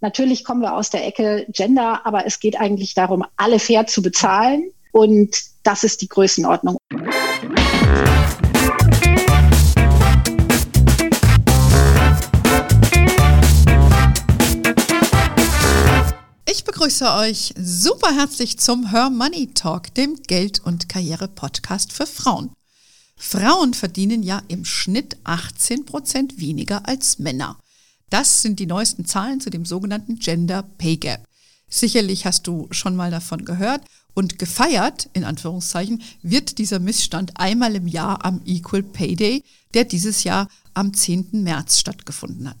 Natürlich kommen wir aus der Ecke Gender, aber es geht eigentlich darum, alle fair zu bezahlen. Und das ist die Größenordnung. Ich begrüße euch super herzlich zum Her Money Talk, dem Geld- und Karriere-Podcast für Frauen. Frauen verdienen ja im Schnitt 18 Prozent weniger als Männer. Das sind die neuesten Zahlen zu dem sogenannten Gender Pay Gap. Sicherlich hast du schon mal davon gehört und gefeiert, in Anführungszeichen, wird dieser Missstand einmal im Jahr am Equal Pay Day, der dieses Jahr am 10. März stattgefunden hat.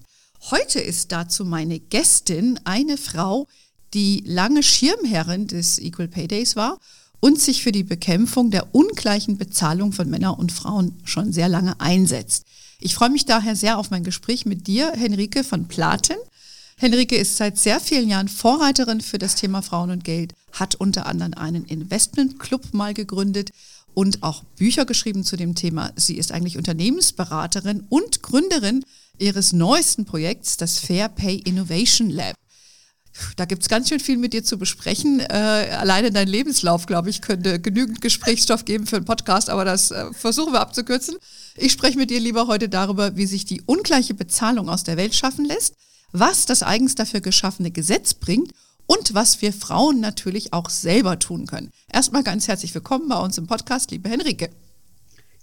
Heute ist dazu meine Gästin eine Frau, die lange Schirmherrin des Equal Pay Days war und sich für die Bekämpfung der ungleichen Bezahlung von Männern und Frauen schon sehr lange einsetzt. Ich freue mich daher sehr auf mein Gespräch mit dir, Henrike von Platen. Henrike ist seit sehr vielen Jahren Vorreiterin für das Thema Frauen und Geld, hat unter anderem einen Investmentclub mal gegründet und auch Bücher geschrieben zu dem Thema. Sie ist eigentlich Unternehmensberaterin und Gründerin ihres neuesten Projekts, das Fair Pay Innovation Lab. Da gibt es ganz schön viel mit dir zu besprechen. Äh, alleine dein Lebenslauf, glaube ich, könnte genügend Gesprächsstoff geben für einen Podcast, aber das äh, versuchen wir abzukürzen. Ich spreche mit dir lieber heute darüber, wie sich die ungleiche Bezahlung aus der Welt schaffen lässt, was das eigens dafür geschaffene Gesetz bringt und was wir Frauen natürlich auch selber tun können. Erstmal ganz herzlich willkommen bei uns im Podcast, liebe Henrike.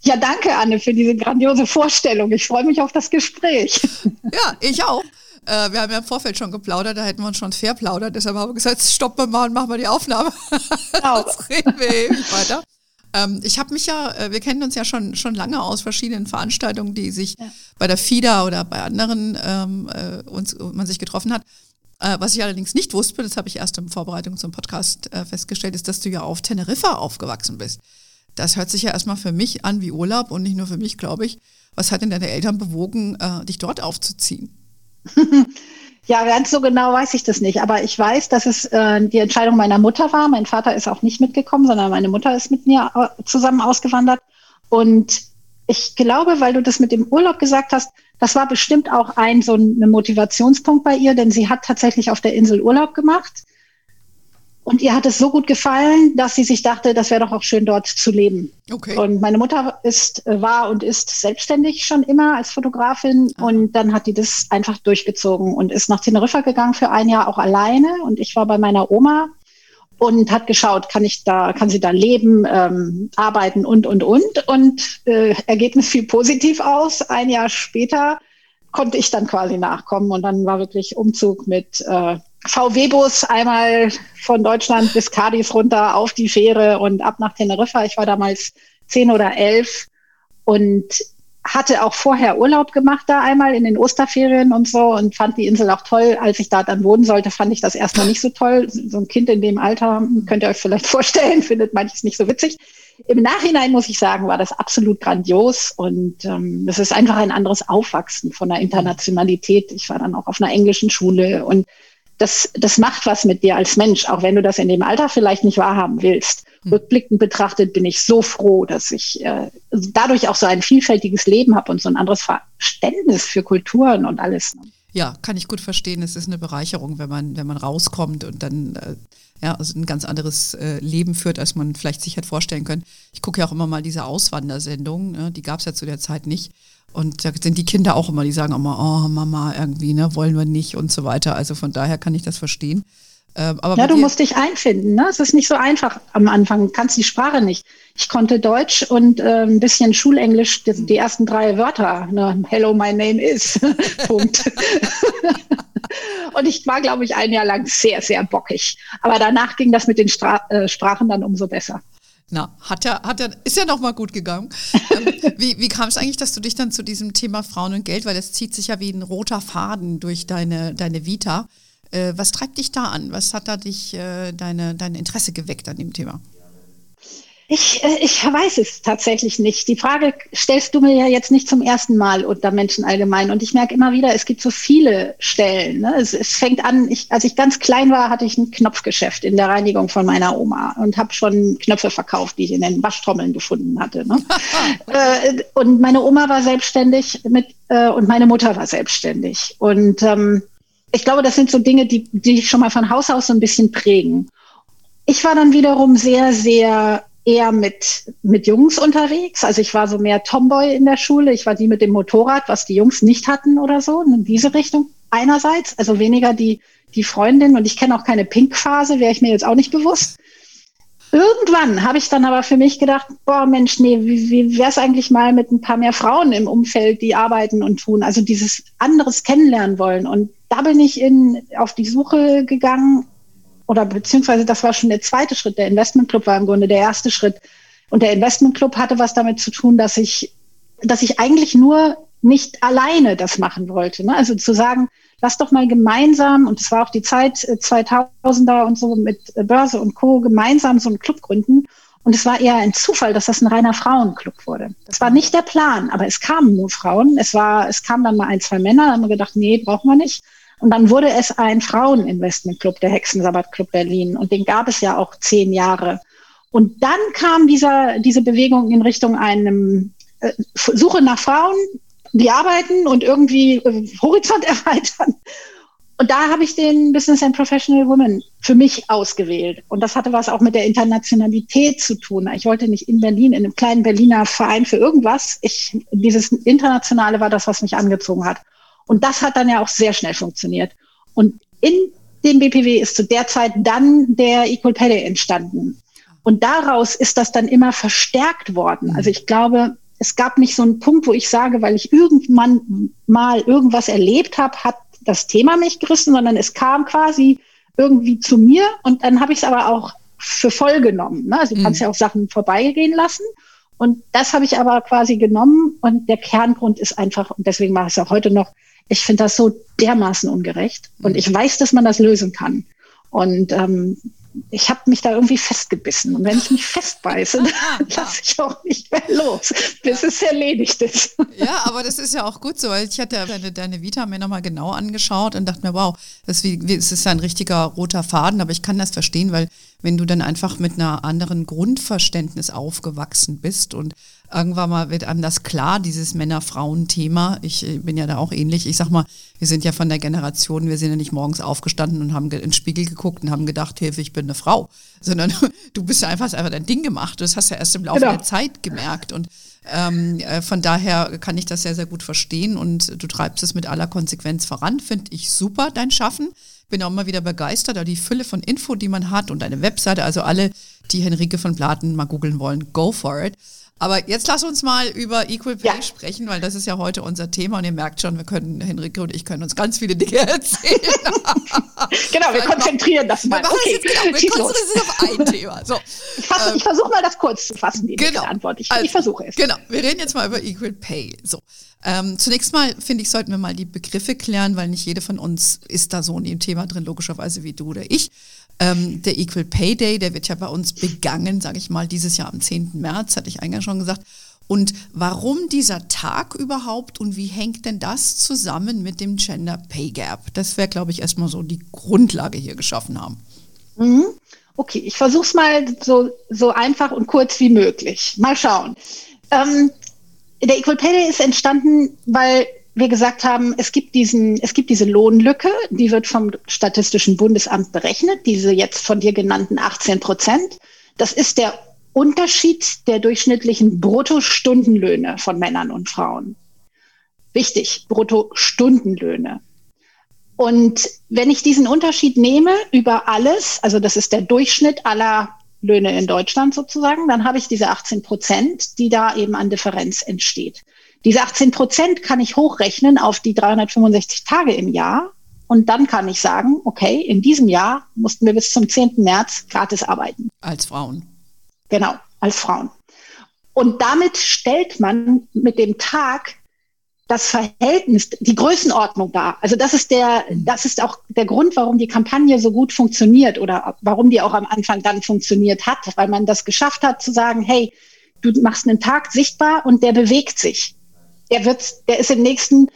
Ja, danke, Anne, für diese grandiose Vorstellung. Ich freue mich auf das Gespräch. Ja, ich auch. Äh, wir haben ja im Vorfeld schon geplaudert, da hätten wir uns schon fair plaudert. Deshalb haben wir gesagt, stoppen wir mal und machen wir die Aufnahme. Genau. Sonst reden wir ewig weiter. Ähm, ich habe mich ja, äh, wir kennen uns ja schon, schon lange aus verschiedenen Veranstaltungen, die sich ja. bei der FIDA oder bei anderen ähm, äh, uns, man sich getroffen hat. Äh, was ich allerdings nicht wusste, das habe ich erst in Vorbereitung zum Podcast äh, festgestellt, ist, dass du ja auf Teneriffa aufgewachsen bist. Das hört sich ja erstmal für mich an wie Urlaub und nicht nur für mich, glaube ich. Was hat denn deine Eltern bewogen, äh, dich dort aufzuziehen? Ja, ganz so genau weiß ich das nicht. Aber ich weiß, dass es äh, die Entscheidung meiner Mutter war. Mein Vater ist auch nicht mitgekommen, sondern meine Mutter ist mit mir äh, zusammen ausgewandert. Und ich glaube, weil du das mit dem Urlaub gesagt hast, das war bestimmt auch ein so ein Motivationspunkt bei ihr, denn sie hat tatsächlich auf der Insel Urlaub gemacht. Und ihr hat es so gut gefallen, dass sie sich dachte, das wäre doch auch schön, dort zu leben. Okay. Und meine Mutter ist, äh, war und ist selbstständig schon immer als Fotografin. Aha. Und dann hat die das einfach durchgezogen und ist nach Teneriffa gegangen für ein Jahr auch alleine. Und ich war bei meiner Oma und hat geschaut, kann ich da, kann sie da leben, ähm, arbeiten und, und, und. Und äh, Ergebnis fiel positiv aus. Ein Jahr später konnte ich dann quasi nachkommen und dann war wirklich Umzug mit äh, VW-Bus einmal von Deutschland bis Cadiz runter auf die Fähre und ab nach Teneriffa. Ich war damals zehn oder elf und hatte auch vorher Urlaub gemacht da einmal in den Osterferien und so und fand die Insel auch toll. Als ich da dann wohnen sollte, fand ich das erstmal nicht so toll. So ein Kind in dem Alter, könnt ihr euch vielleicht vorstellen, findet manches nicht so witzig. Im Nachhinein muss ich sagen, war das absolut grandios und ähm, es ist einfach ein anderes Aufwachsen von der Internationalität. Ich war dann auch auf einer englischen Schule und das, das macht was mit dir als Mensch, auch wenn du das in dem Alter vielleicht nicht wahrhaben willst. Mhm. Rückblickend betrachtet bin ich so froh, dass ich äh, dadurch auch so ein vielfältiges Leben habe und so ein anderes Verständnis für Kulturen und alles. Ne? Ja, kann ich gut verstehen. Es ist eine Bereicherung, wenn man, wenn man rauskommt und dann äh, ja, also ein ganz anderes äh, Leben führt, als man vielleicht sich hätte vorstellen können. Ich gucke ja auch immer mal diese Auswandersendungen, ne? die gab es ja zu der Zeit nicht. Und da sind die Kinder auch immer, die sagen immer, oh Mama, irgendwie, ne, wollen wir nicht und so weiter. Also von daher kann ich das verstehen. Ähm, aber ja, du musst dich einfinden. Ne? Es ist nicht so einfach am Anfang. Du kannst die Sprache nicht. Ich konnte Deutsch und äh, ein bisschen Schulenglisch, die, die ersten drei Wörter. Ne? Hello, my name is. Punkt. und ich war, glaube ich, ein Jahr lang sehr, sehr bockig. Aber danach ging das mit den Stra äh, Sprachen dann umso besser. Na, hat ja, hat ja, ist ja nochmal gut gegangen. ähm, wie wie kam es eigentlich, dass du dich dann zu diesem Thema Frauen und Geld, weil das zieht sich ja wie ein roter Faden durch deine, deine Vita. Äh, was treibt dich da an? Was hat da dich äh, deine, dein Interesse geweckt an dem Thema? Ich, äh, ich weiß es tatsächlich nicht. Die Frage stellst du mir ja jetzt nicht zum ersten Mal unter Menschen allgemein. Und ich merke immer wieder, es gibt so viele Stellen. Ne? Es, es, fängt an, ich, als ich ganz klein war, hatte ich ein Knopfgeschäft in der Reinigung von meiner Oma und habe schon Knöpfe verkauft, die ich in den Waschtrommeln gefunden hatte. Ne? äh, und meine Oma war selbstständig mit, äh, und meine Mutter war selbstständig. Und ähm, ich glaube, das sind so Dinge, die, die schon mal von Haus aus so ein bisschen prägen. Ich war dann wiederum sehr, sehr eher mit, mit Jungs unterwegs. Also ich war so mehr Tomboy in der Schule. Ich war die mit dem Motorrad, was die Jungs nicht hatten oder so. In diese Richtung einerseits. Also weniger die, die Freundin. Und ich kenne auch keine Pink-Phase, wäre ich mir jetzt auch nicht bewusst. Irgendwann habe ich dann aber für mich gedacht, boah Mensch, nee, wie, wie wäre es eigentlich mal mit ein paar mehr Frauen im Umfeld, die arbeiten und tun, also dieses anderes kennenlernen wollen. Und da bin ich in, auf die Suche gegangen, oder beziehungsweise das war schon der zweite Schritt. Der Investmentclub war im Grunde der erste Schritt. Und der Investmentclub hatte was damit zu tun, dass ich, dass ich eigentlich nur nicht alleine das machen wollte. Ne? Also zu sagen, lass doch mal gemeinsam, und es war auch die Zeit 2000er äh, und so mit Börse und Co., gemeinsam so einen Club gründen. Und es war eher ein Zufall, dass das ein reiner Frauenclub wurde. Das war nicht der Plan, aber es kamen nur Frauen. Es war, es kamen dann mal ein, zwei Männer, da haben wir gedacht, nee, brauchen wir nicht. Und dann wurde es ein Fraueninvestmentclub, der Hexensabbatclub Berlin. Und den gab es ja auch zehn Jahre. Und dann kam dieser, diese Bewegung in Richtung einem äh, Suche nach Frauen, die arbeiten und irgendwie äh, Horizont erweitern. Und da habe ich den Business and Professional Women für mich ausgewählt. Und das hatte was auch mit der Internationalität zu tun. Ich wollte nicht in Berlin, in einem kleinen Berliner Verein für irgendwas. Ich, dieses Internationale war das, was mich angezogen hat. Und das hat dann ja auch sehr schnell funktioniert. Und in dem BPW ist zu der Zeit dann der Equal Pay entstanden. Und daraus ist das dann immer verstärkt worden. Also ich glaube, es gab nicht so einen Punkt, wo ich sage, weil ich irgendwann mal irgendwas erlebt habe, hat das Thema mich gerissen, sondern es kam quasi irgendwie zu mir und dann habe ich es aber auch für voll genommen. Ne? Also du kannst mhm. ja auch Sachen vorbeigehen lassen. Und das habe ich aber quasi genommen und der Kerngrund ist einfach, und deswegen mache ich es auch heute noch, ich finde das so dermaßen ungerecht und mhm. ich weiß, dass man das lösen kann. Und ähm, ich habe mich da irgendwie festgebissen. Und wenn ich mich festbeiße, dann lasse ich auch nicht mehr los, bis es erledigt ist. Ja, aber das ist ja auch gut so, weil ich hatte deine, deine Vita mir nochmal genau angeschaut und dachte mir, wow, das ist ja ein richtiger roter Faden, aber ich kann das verstehen, weil wenn du dann einfach mit einer anderen Grundverständnis aufgewachsen bist und irgendwann mal wird einem das klar, dieses Männer-Frauen-Thema. Ich äh, bin ja da auch ähnlich. Ich sag mal, wir sind ja von der Generation, wir sind ja nicht morgens aufgestanden und haben in den Spiegel geguckt und haben gedacht, Hilfe, ich bin eine Frau. Sondern du bist ja einfach, hast einfach dein Ding gemacht. Das hast du ja erst im Laufe genau. der Zeit gemerkt. Und ähm, äh, von daher kann ich das sehr, sehr gut verstehen und du treibst es mit aller Konsequenz voran. Finde ich super, dein Schaffen. Bin auch immer wieder begeistert, aber die Fülle von Info, die man hat und eine Webseite, also alle, die Henrike von Platen mal googeln wollen, go for it. Aber jetzt lass uns mal über Equal Pay ja. sprechen, weil das ist ja heute unser Thema und ihr merkt schon, wir können, Henrike und ich können uns ganz viele Dinge erzählen. genau, wir konzentrieren das mal. Wir, okay. jetzt, genau, wir konzentrieren uns auf ein Thema. So. Ich, ähm, ich versuche mal das kurz zu fassen, die genau. Antwort. Ich, also, ich versuche es. Genau, wir reden jetzt mal über Equal Pay. So. Ähm, zunächst mal, finde ich, sollten wir mal die Begriffe klären, weil nicht jede von uns ist da so in dem Thema drin, logischerweise wie du oder ich. Ähm, der Equal Pay Day, der wird ja bei uns begangen, sage ich mal, dieses Jahr am 10. März, hatte ich eingangs schon gesagt. Und warum dieser Tag überhaupt und wie hängt denn das zusammen mit dem Gender Pay Gap? Das wäre, glaube ich, erstmal so die Grundlage hier geschaffen haben. Mhm. Okay, ich versuche es mal so, so einfach und kurz wie möglich. Mal schauen. Ähm, der Equal Pay Day ist entstanden, weil wir gesagt haben, es gibt diesen, es gibt diese Lohnlücke, die wird vom Statistischen Bundesamt berechnet, diese jetzt von dir genannten 18 Prozent. Das ist der Unterschied der durchschnittlichen Bruttostundenlöhne von Männern und Frauen. Wichtig, Bruttostundenlöhne. Und wenn ich diesen Unterschied nehme über alles, also das ist der Durchschnitt aller Löhne in Deutschland sozusagen, dann habe ich diese 18 Prozent, die da eben an Differenz entsteht. Diese 18 Prozent kann ich hochrechnen auf die 365 Tage im Jahr. Und dann kann ich sagen, okay, in diesem Jahr mussten wir bis zum 10. März gratis arbeiten. Als Frauen. Genau, als Frauen. Und damit stellt man mit dem Tag das Verhältnis, die Größenordnung dar. Also das ist der, das ist auch der Grund, warum die Kampagne so gut funktioniert oder warum die auch am Anfang dann funktioniert hat, weil man das geschafft hat zu sagen, hey, du machst einen Tag sichtbar und der bewegt sich der wird, der ist im nächsten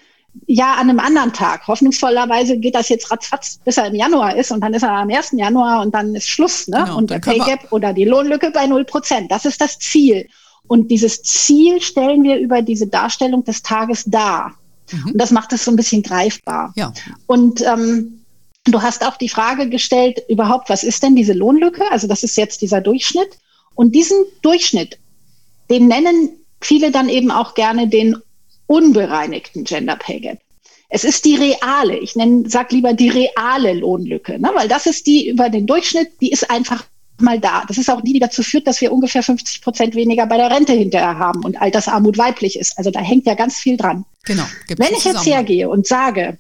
Jahr an einem anderen Tag. Hoffnungsvollerweise geht das jetzt ratzfatz, bis er im Januar ist und dann ist er am 1. Januar und dann ist Schluss. Ne? Genau, und der Pay Gap oder die Lohnlücke bei 0 Prozent. Das ist das Ziel. Und dieses Ziel stellen wir über diese Darstellung des Tages dar. Mhm. Und das macht es so ein bisschen greifbar. Ja. Und ähm, du hast auch die Frage gestellt, überhaupt, was ist denn diese Lohnlücke? Also das ist jetzt dieser Durchschnitt. Und diesen Durchschnitt, den nennen viele dann eben auch gerne den unbereinigten Gender Pay Gap. Es ist die reale, ich nenne, sag lieber die reale Lohnlücke, ne? weil das ist die über den Durchschnitt, die ist einfach mal da. Das ist auch die, die dazu führt, dass wir ungefähr 50 Prozent weniger bei der Rente hinterher haben und Altersarmut weiblich ist. Also da hängt ja ganz viel dran. Genau. Wenn ich jetzt hergehe und sage,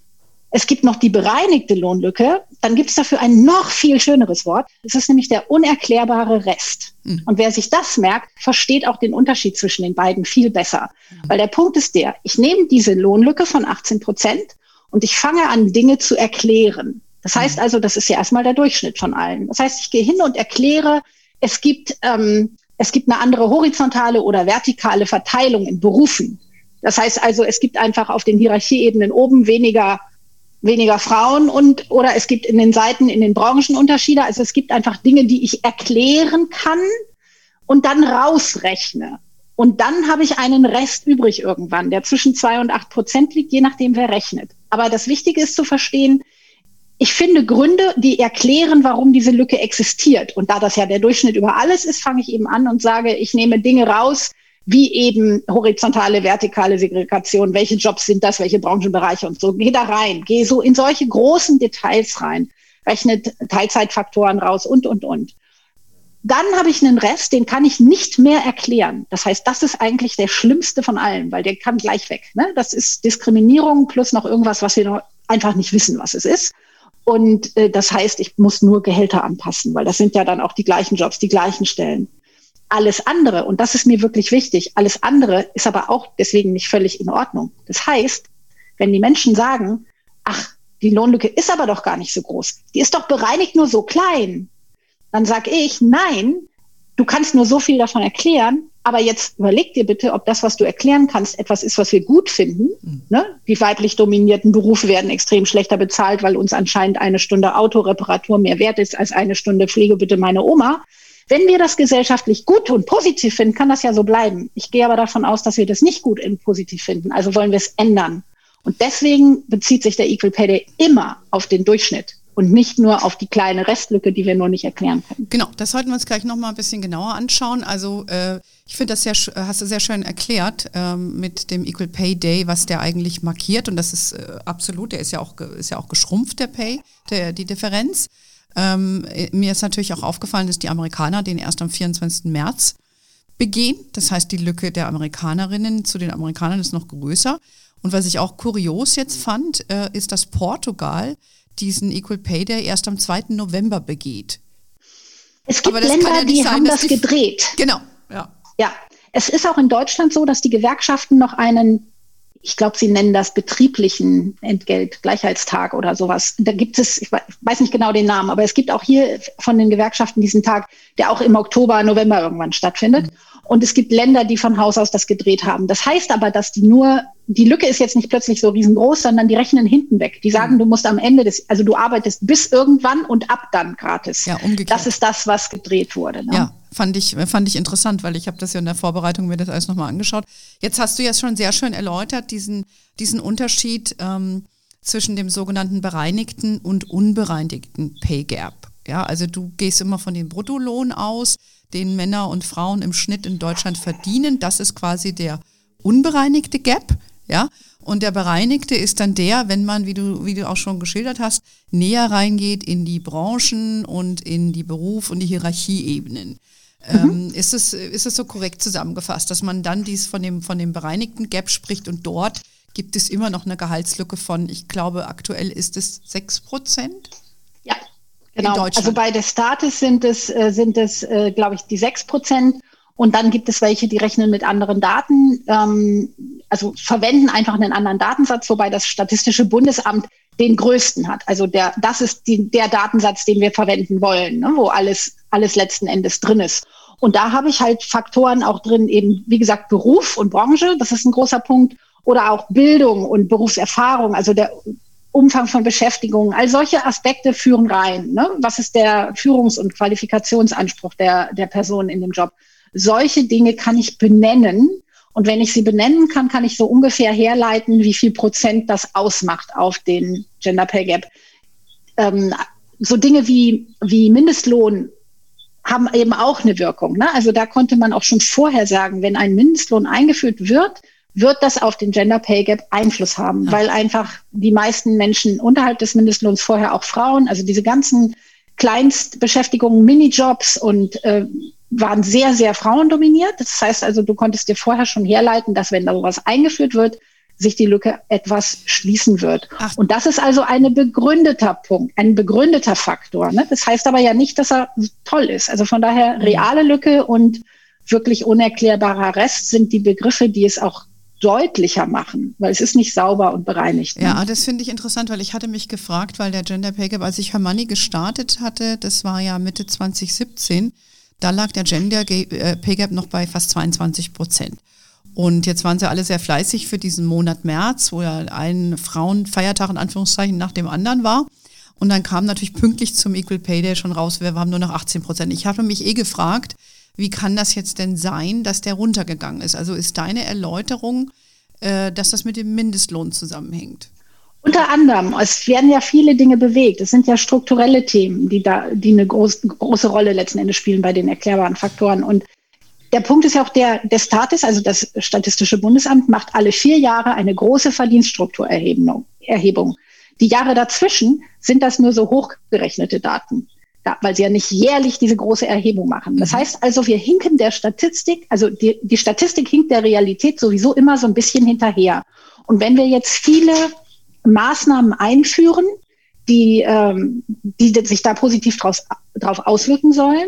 es gibt noch die bereinigte Lohnlücke, dann gibt es dafür ein noch viel schöneres Wort. Es ist nämlich der unerklärbare Rest. Mhm. Und wer sich das merkt, versteht auch den Unterschied zwischen den beiden viel besser. Mhm. Weil der Punkt ist der, ich nehme diese Lohnlücke von 18 Prozent und ich fange an, Dinge zu erklären. Das heißt mhm. also, das ist ja erstmal der Durchschnitt von allen. Das heißt, ich gehe hin und erkläre, es gibt, ähm, es gibt eine andere horizontale oder vertikale Verteilung in Berufen. Das heißt also, es gibt einfach auf den Hierarchieebenen oben weniger weniger Frauen und oder es gibt in den Seiten, in den Branchen Unterschiede. Also es gibt einfach Dinge, die ich erklären kann und dann rausrechne. Und dann habe ich einen Rest übrig irgendwann, der zwischen zwei und acht Prozent liegt, je nachdem, wer rechnet. Aber das Wichtige ist zu verstehen, ich finde Gründe, die erklären, warum diese Lücke existiert. Und da das ja der Durchschnitt über alles ist, fange ich eben an und sage, ich nehme Dinge raus, wie eben horizontale, vertikale Segregation, welche Jobs sind das, welche Branchenbereiche und so. Geh da rein, geh so in solche großen Details rein, rechnet Teilzeitfaktoren raus und, und, und. Dann habe ich einen Rest, den kann ich nicht mehr erklären. Das heißt, das ist eigentlich der schlimmste von allen, weil der kann gleich weg. Ne? Das ist Diskriminierung plus noch irgendwas, was wir noch einfach nicht wissen, was es ist. Und äh, das heißt, ich muss nur Gehälter anpassen, weil das sind ja dann auch die gleichen Jobs, die gleichen Stellen. Alles andere, und das ist mir wirklich wichtig, alles andere ist aber auch deswegen nicht völlig in Ordnung. Das heißt, wenn die Menschen sagen, ach, die Lohnlücke ist aber doch gar nicht so groß, die ist doch bereinigt nur so klein, dann sage ich, nein, du kannst nur so viel davon erklären, aber jetzt überleg dir bitte, ob das, was du erklären kannst, etwas ist, was wir gut finden. Mhm. Ne? Die weiblich dominierten Berufe werden extrem schlechter bezahlt, weil uns anscheinend eine Stunde Autoreparatur mehr wert ist als eine Stunde Pflege bitte meine Oma. Wenn wir das gesellschaftlich gut und positiv finden, kann das ja so bleiben. Ich gehe aber davon aus, dass wir das nicht gut und positiv finden. Also wollen wir es ändern. Und deswegen bezieht sich der Equal Pay Day immer auf den Durchschnitt und nicht nur auf die kleine Restlücke, die wir nur nicht erklären können. Genau, das sollten wir uns gleich nochmal ein bisschen genauer anschauen. Also äh, ich finde das sehr, hast du sehr schön erklärt ähm, mit dem Equal Pay Day, was der eigentlich markiert. Und das ist äh, absolut, der ist ja auch, ist ja auch geschrumpft, der Pay, der, die Differenz. Ähm, mir ist natürlich auch aufgefallen, dass die Amerikaner den erst am 24. März begehen. Das heißt, die Lücke der Amerikanerinnen zu den Amerikanern ist noch größer. Und was ich auch kurios jetzt fand, äh, ist, dass Portugal diesen Equal Pay Day erst am 2. November begeht. Es gibt Länder, ja die sein, haben das die gedreht. Genau, ja. Ja, es ist auch in Deutschland so, dass die Gewerkschaften noch einen ich glaube, sie nennen das betrieblichen Entgelt, Gleichheitstag oder sowas. Da gibt es, ich weiß nicht genau den Namen, aber es gibt auch hier von den Gewerkschaften diesen Tag, der auch im Oktober, November irgendwann stattfindet. Mhm. Und es gibt Länder, die von Haus aus das gedreht haben. Das heißt aber, dass die nur, die Lücke ist jetzt nicht plötzlich so riesengroß, sondern die rechnen hinten weg. Die sagen, mhm. du musst am Ende des, also du arbeitest bis irgendwann und ab dann gratis. Ja, umgekehrt. Das ist das, was gedreht wurde. Ne? Ja, fand ich, fand ich interessant, weil ich habe das ja in der Vorbereitung mir das alles nochmal angeschaut. Jetzt hast du ja schon sehr schön erläutert, diesen, diesen Unterschied ähm, zwischen dem sogenannten bereinigten und unbereinigten Pay Gap. Ja, also du gehst immer von dem Bruttolohn aus den Männer und Frauen im Schnitt in Deutschland verdienen. Das ist quasi der unbereinigte Gap. Ja, und der bereinigte ist dann der, wenn man, wie du, wie du auch schon geschildert hast, näher reingeht in die Branchen und in die Beruf- und die Hierarchieebenen. Mhm. Ähm, ist, es, ist es so korrekt zusammengefasst, dass man dann dies von dem, von dem bereinigten Gap spricht und dort gibt es immer noch eine Gehaltslücke von, ich glaube, aktuell ist es 6 Prozent? Genau. Also bei der Status sind es, äh, sind es äh, glaube ich, die 6 Prozent. Und dann gibt es welche, die rechnen mit anderen Daten, ähm, also verwenden einfach einen anderen Datensatz, wobei das Statistische Bundesamt den größten hat. Also der, das ist die, der Datensatz, den wir verwenden wollen, ne, wo alles, alles letzten Endes drin ist. Und da habe ich halt Faktoren auch drin, eben, wie gesagt, Beruf und Branche, das ist ein großer Punkt, oder auch Bildung und Berufserfahrung, also der Umfang von Beschäftigung, all solche Aspekte führen rein. Ne? Was ist der Führungs- und Qualifikationsanspruch der, der Person in dem Job? Solche Dinge kann ich benennen. Und wenn ich sie benennen kann, kann ich so ungefähr herleiten, wie viel Prozent das ausmacht auf den Gender Pay Gap. Ähm, so Dinge wie, wie Mindestlohn haben eben auch eine Wirkung. Ne? Also da konnte man auch schon vorher sagen, wenn ein Mindestlohn eingeführt wird, wird das auf den Gender Pay Gap Einfluss haben, ja. weil einfach die meisten Menschen unterhalb des Mindestlohns vorher auch Frauen, also diese ganzen Kleinstbeschäftigungen, Minijobs und äh, waren sehr, sehr frauendominiert. Das heißt also, du konntest dir vorher schon herleiten, dass wenn da sowas eingeführt wird, sich die Lücke etwas schließen wird. Ach. Und das ist also ein begründeter Punkt, ein begründeter Faktor. Ne? Das heißt aber ja nicht, dass er toll ist. Also von daher mhm. reale Lücke und wirklich unerklärbarer Rest sind die Begriffe, die es auch deutlicher machen, weil es ist nicht sauber und bereinigt. Ne? Ja, das finde ich interessant, weil ich hatte mich gefragt, weil der Gender Pay Gap, als ich Hermanni gestartet hatte, das war ja Mitte 2017, da lag der Gender äh, Pay Gap noch bei fast 22 Prozent. Und jetzt waren sie alle sehr fleißig für diesen Monat März, wo ja ein Frauenfeiertag in Anführungszeichen nach dem anderen war. Und dann kam natürlich pünktlich zum Equal Pay Day schon raus, wir haben nur noch 18 Prozent. Ich habe mich eh gefragt, wie kann das jetzt denn sein, dass der runtergegangen ist? Also ist deine Erläuterung, äh, dass das mit dem Mindestlohn zusammenhängt? Unter anderem, es werden ja viele Dinge bewegt. Es sind ja strukturelle Themen, die da, die eine groß, große Rolle letzten Endes spielen bei den erklärbaren Faktoren. Und der Punkt ist ja auch der, der Status, also das Statistische Bundesamt macht alle vier Jahre eine große Verdienststrukturerhebung. Erhebung. Die Jahre dazwischen sind das nur so hochgerechnete Daten, ja, weil sie ja nicht jährlich diese große Erhebung machen. Das mhm. heißt also, wir hinken der Statistik, also die, die Statistik hinkt der Realität sowieso immer so ein bisschen hinterher. Und wenn wir jetzt viele Maßnahmen einführen, die, ähm, die sich da positiv draus, drauf auswirken sollen,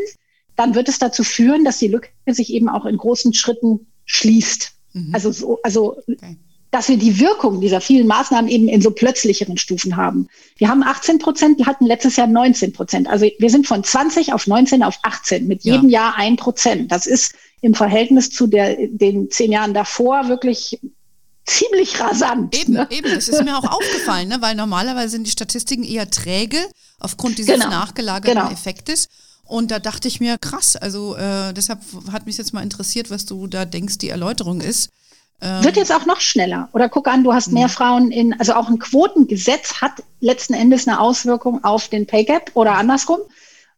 dann wird es dazu führen, dass die Lücke sich eben auch in großen Schritten schließt. Mhm. Also, so, also okay. dass wir die Wirkung dieser vielen Maßnahmen eben in so plötzlicheren Stufen haben. Wir haben 18 Prozent, die hatten letztes Jahr 19 Prozent. Also wir sind von 20 auf 19 auf 18, mit jedem ja. Jahr ein Prozent. Das ist im Verhältnis zu der, den zehn Jahren davor wirklich ziemlich rasant. Eben, ne? eben. Das ist mir auch aufgefallen, ne? weil normalerweise sind die Statistiken eher träge aufgrund dieses genau. nachgelagerten genau. Effektes. Und da dachte ich mir, krass, also äh, deshalb hat mich jetzt mal interessiert, was du da denkst, die Erläuterung ist. Ähm Wird jetzt auch noch schneller. Oder guck an, du hast mehr mhm. Frauen in, also auch ein Quotengesetz hat letzten Endes eine Auswirkung auf den Pay Gap oder andersrum,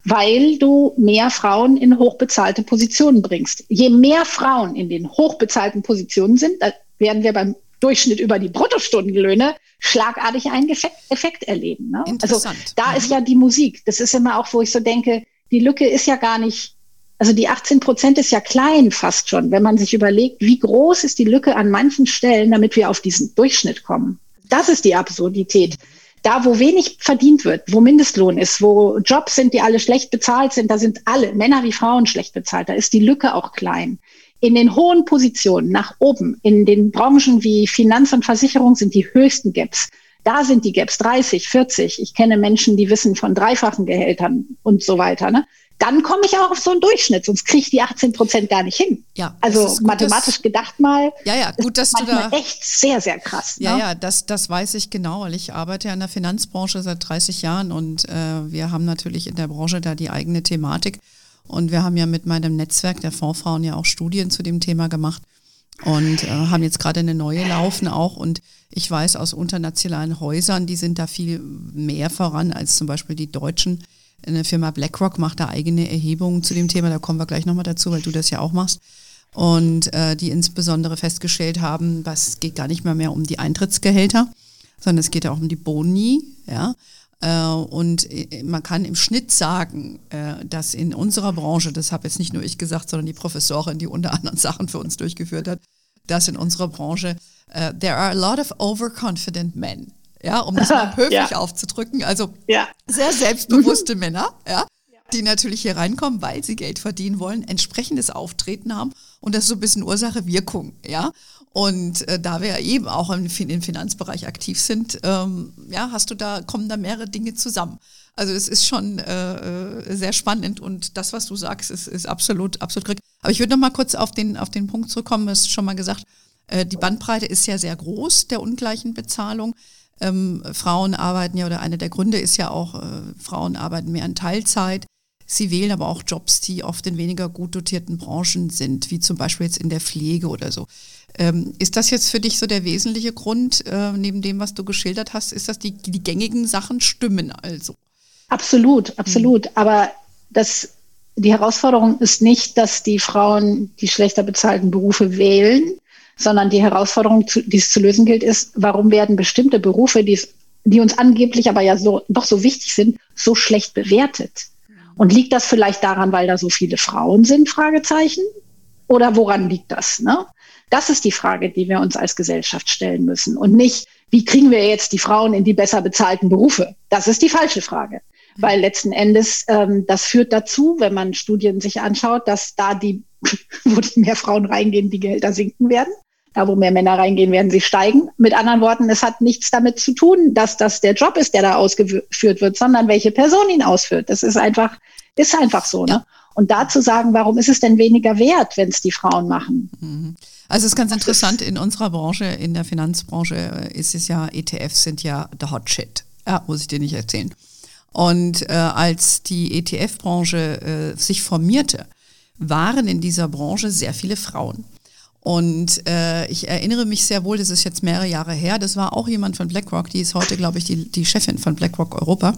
weil du mehr Frauen in hochbezahlte Positionen bringst. Je mehr Frauen in den hochbezahlten Positionen sind, da werden wir beim Durchschnitt über die Bruttostundenlöhne schlagartig einen Effekt, Effekt erleben. Ne? Also da mhm. ist ja die Musik. Das ist immer auch, wo ich so denke, die Lücke ist ja gar nicht, also die 18 Prozent ist ja klein fast schon, wenn man sich überlegt, wie groß ist die Lücke an manchen Stellen, damit wir auf diesen Durchschnitt kommen. Das ist die Absurdität. Da, wo wenig verdient wird, wo Mindestlohn ist, wo Jobs sind, die alle schlecht bezahlt sind, da sind alle, Männer wie Frauen, schlecht bezahlt. Da ist die Lücke auch klein. In den hohen Positionen nach oben, in den Branchen wie Finanz und Versicherung sind die höchsten Gaps. Da sind die Gaps 30, 40. Ich kenne Menschen, die wissen von dreifachen Gehältern und so weiter. Ne? Dann komme ich auch auf so einen Durchschnitt, sonst kriege ich die 18 Prozent gar nicht hin. Ja, also gut, mathematisch gedacht mal. Ja, ja, gut, dass du da. echt sehr, sehr krass. Ja, ne? ja, das, das weiß ich genau, weil ich arbeite ja in der Finanzbranche seit 30 Jahren und äh, wir haben natürlich in der Branche da die eigene Thematik. Und wir haben ja mit meinem Netzwerk der Fondsfrauen ja auch Studien zu dem Thema gemacht und äh, haben jetzt gerade eine neue laufen auch. Und ich weiß aus internationalen Häusern, die sind da viel mehr voran als zum Beispiel die Deutschen. Eine Firma BlackRock macht da eigene Erhebungen zu dem Thema. Da kommen wir gleich nochmal dazu, weil du das ja auch machst. Und äh, die insbesondere festgestellt haben, es geht gar nicht mehr mehr um die Eintrittsgehälter, sondern es geht ja auch um die Boni. Ja? Äh, und äh, man kann im Schnitt sagen, äh, dass in unserer Branche, das habe jetzt nicht nur ich gesagt, sondern die Professorin, die unter anderem Sachen für uns durchgeführt hat, dass in unserer Branche uh, there are a lot of overconfident men. Ja, um das mal höflich ja. auszudrücken. Also ja. sehr selbstbewusste Männer, ja, die natürlich hier reinkommen, weil sie Geld verdienen wollen, entsprechendes Auftreten haben und das ist so ein bisschen Ursache-Wirkung, ja. Und äh, da wir eben auch im, im Finanzbereich aktiv sind, ähm, ja, hast du da, kommen da mehrere Dinge zusammen. Also es ist schon äh, äh sehr spannend und das, was du sagst, ist, ist absolut, absolut korrekt. Aber ich würde noch mal kurz auf den, auf den Punkt zurückkommen, das ist schon mal gesagt, äh, die Bandbreite ist ja sehr groß der ungleichen Bezahlung. Ähm, Frauen arbeiten ja, oder einer der Gründe ist ja auch, äh, Frauen arbeiten mehr in Teilzeit. Sie wählen aber auch Jobs, die oft in weniger gut dotierten Branchen sind, wie zum Beispiel jetzt in der Pflege oder so. Ähm, ist das jetzt für dich so der wesentliche Grund, äh, neben dem, was du geschildert hast? Ist das die, die gängigen Sachen stimmen also? Absolut, absolut. Mhm. Aber das, die Herausforderung ist nicht, dass die Frauen die schlechter bezahlten Berufe wählen, sondern die Herausforderung, die es zu lösen gilt, ist, warum werden bestimmte Berufe, die, die uns angeblich aber ja so, doch so wichtig sind, so schlecht bewertet? Und liegt das vielleicht daran, weil da so viele Frauen sind? Fragezeichen. Oder woran liegt das? Ne? Das ist die Frage, die wir uns als Gesellschaft stellen müssen. Und nicht, wie kriegen wir jetzt die Frauen in die besser bezahlten Berufe? Das ist die falsche Frage. Weil letzten Endes, ähm, das führt dazu, wenn man Studien sich anschaut, dass da die, wo die mehr Frauen reingehen, die Gehälter sinken werden. Da, wo mehr Männer reingehen, werden sie steigen. Mit anderen Worten, es hat nichts damit zu tun, dass das der Job ist, der da ausgeführt wird, sondern welche Person ihn ausführt. Das ist einfach, ist einfach so. Ne? Und da zu sagen, warum ist es denn weniger wert, wenn es die Frauen machen? Mhm. Also es ist ganz interessant, in unserer Branche, in der Finanzbranche äh, ist es ja, ETFs sind ja the hot shit. Ja, muss ich dir nicht erzählen. Und äh, als die ETF-Branche äh, sich formierte, waren in dieser Branche sehr viele Frauen. Und äh, ich erinnere mich sehr wohl, das ist jetzt mehrere Jahre her, das war auch jemand von BlackRock, die ist heute, glaube ich, die, die Chefin von BlackRock Europa.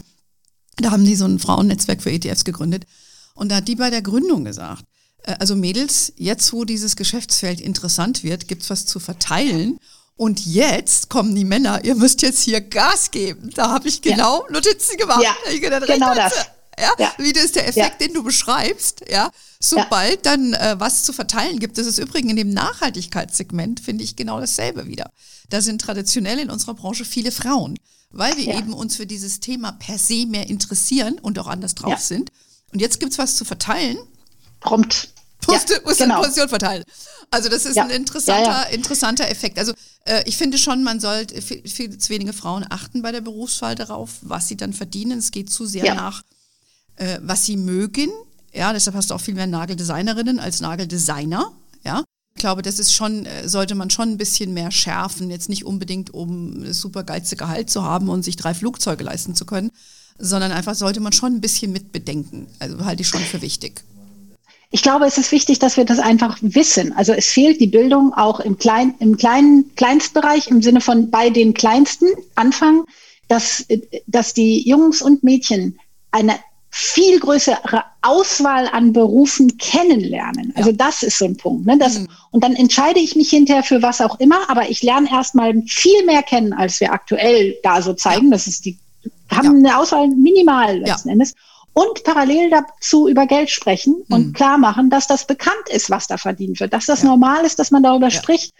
Da haben die so ein Frauennetzwerk für ETFs gegründet. Und da hat die bei der Gründung gesagt, also Mädels, jetzt wo dieses Geschäftsfeld interessant wird, gibt's was zu verteilen. Und jetzt kommen die Männer, ihr müsst jetzt hier Gas geben. Da habe ich genau ja. Notizen gemacht. Ja, genau das. Ja? ja? Wie das ist der Effekt, ja. den du beschreibst, ja. Sobald dann äh, was zu verteilen gibt, das ist übrigens in dem Nachhaltigkeitssegment, finde ich genau dasselbe wieder. Da sind traditionell in unserer Branche viele Frauen, weil wir eben uns für dieses Thema per se mehr interessieren und auch anders drauf sind. Und jetzt gibt es was zu verteilen. Prompt. Musste, ja, musste genau. Position verteilen. Also das ist ja. ein interessanter, ja, interessanter Effekt. Also äh, ich finde schon, man sollte viel, viel zu wenige Frauen achten bei der Berufswahl darauf, was sie dann verdienen. Es geht zu sehr nach äh, was sie mögen. Ja, deshalb hast du auch viel mehr Nageldesignerinnen als Nageldesigner. Ja, ich glaube, das ist schon, äh, sollte man schon ein bisschen mehr schärfen. Jetzt nicht unbedingt, um das super geilste Gehalt zu haben und sich drei Flugzeuge leisten zu können, sondern einfach sollte man schon ein bisschen mit bedenken. Also halte ich schon für wichtig. Ich glaube, es ist wichtig, dass wir das einfach wissen. Also es fehlt die Bildung auch im, Klein, im kleinen Kleinstbereich, im Sinne von bei den Kleinsten anfangen, dass, dass die Jungs und Mädchen eine viel größere Auswahl an Berufen kennenlernen. Also ja. das ist so ein Punkt. Ne? Das, mhm. Und dann entscheide ich mich hinterher für was auch immer, aber ich lerne erstmal viel mehr kennen, als wir aktuell da so zeigen. Ja. Das ist die, haben ja. eine Auswahl minimal letzten Endes. Und parallel dazu über Geld sprechen und mhm. klar machen, dass das bekannt ist, was da verdient wird, dass das normal ist, dass man darüber spricht.